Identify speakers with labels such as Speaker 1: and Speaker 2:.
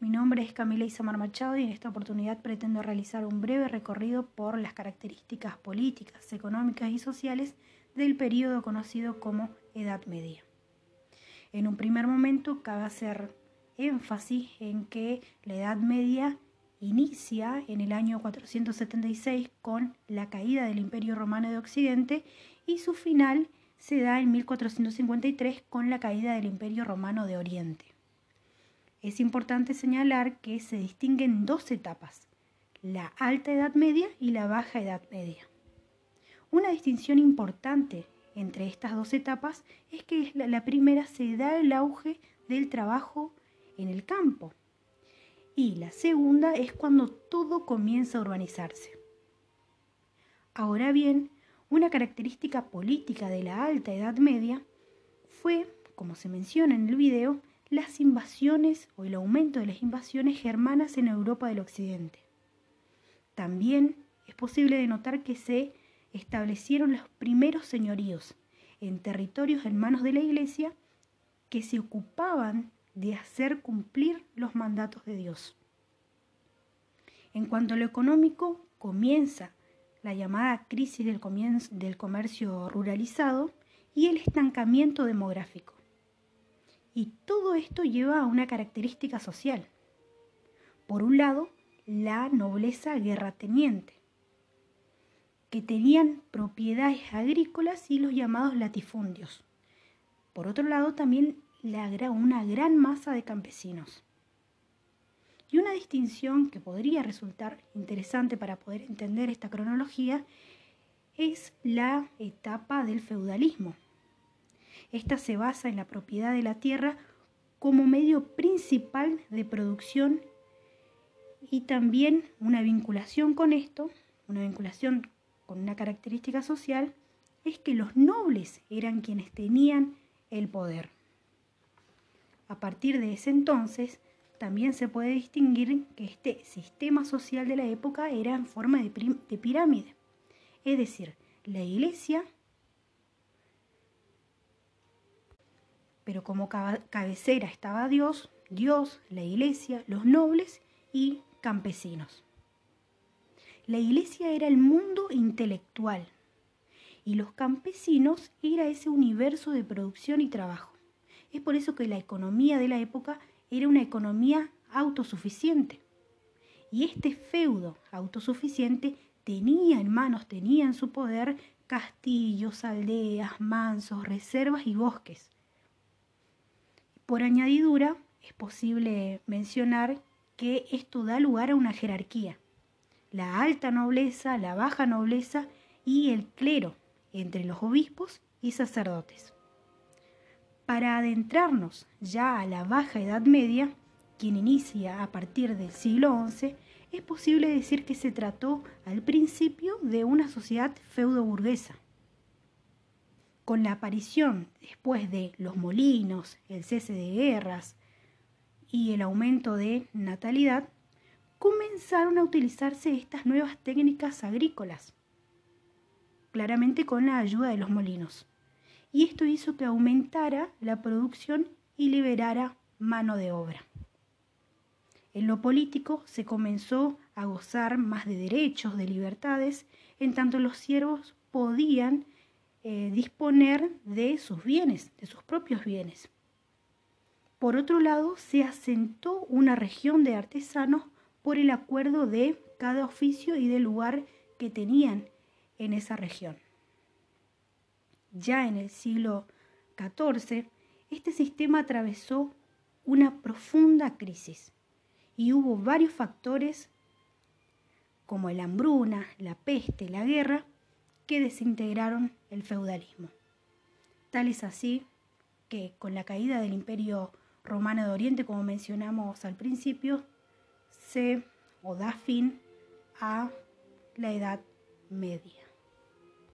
Speaker 1: Mi nombre es Camila Isamar Machado y en esta oportunidad pretendo realizar un breve recorrido por las características políticas, económicas y sociales del periodo conocido como Edad Media. En un primer momento cabe hacer énfasis en que la Edad Media inicia en el año 476 con la caída del Imperio Romano de Occidente y su final se da en 1453 con la caída del Imperio Romano de Oriente. Es importante señalar que se distinguen dos etapas, la alta edad media y la baja edad media. Una distinción importante entre estas dos etapas es que la primera se da el auge del trabajo en el campo y la segunda es cuando todo comienza a urbanizarse. Ahora bien, una característica política de la alta edad media fue, como se menciona en el video, las invasiones o el aumento de las invasiones germanas en Europa del Occidente. También es posible denotar que se establecieron los primeros señoríos en territorios en manos de la Iglesia que se ocupaban de hacer cumplir los mandatos de Dios. En cuanto a lo económico, comienza la llamada crisis del, del comercio ruralizado y el estancamiento demográfico. Y todo esto lleva a una característica social. Por un lado, la nobleza guerrateniente, que tenían propiedades agrícolas y los llamados latifundios. Por otro lado, también una gran masa de campesinos. Y una distinción que podría resultar interesante para poder entender esta cronología es la etapa del feudalismo, esta se basa en la propiedad de la tierra como medio principal de producción y también una vinculación con esto, una vinculación con una característica social, es que los nobles eran quienes tenían el poder. A partir de ese entonces, también se puede distinguir que este sistema social de la época era en forma de, de pirámide. Es decir, la iglesia pero como cabecera estaba Dios, Dios, la iglesia, los nobles y campesinos. La iglesia era el mundo intelectual y los campesinos era ese universo de producción y trabajo. Es por eso que la economía de la época era una economía autosuficiente. Y este feudo autosuficiente tenía en manos, tenía en su poder castillos, aldeas, mansos, reservas y bosques por añadidura, es posible mencionar que esto da lugar a una jerarquía. La alta nobleza, la baja nobleza y el clero entre los obispos y sacerdotes. Para adentrarnos ya a la baja Edad Media, quien inicia a partir del siglo XI, es posible decir que se trató al principio de una sociedad feudo-burguesa con la aparición después de los molinos, el cese de guerras y el aumento de natalidad, comenzaron a utilizarse estas nuevas técnicas agrícolas, claramente con la ayuda de los molinos. Y esto hizo que aumentara la producción y liberara mano de obra. En lo político se comenzó a gozar más de derechos, de libertades, en tanto los siervos podían eh, disponer de sus bienes, de sus propios bienes. Por otro lado, se asentó una región de artesanos por el acuerdo de cada oficio y del lugar que tenían en esa región. Ya en el siglo XIV, este sistema atravesó una profunda crisis y hubo varios factores como la hambruna, la peste, la guerra, que desintegraron el feudalismo. Tal es así que con la caída del imperio romano de Oriente, como mencionamos al principio, se o da fin a la Edad Media.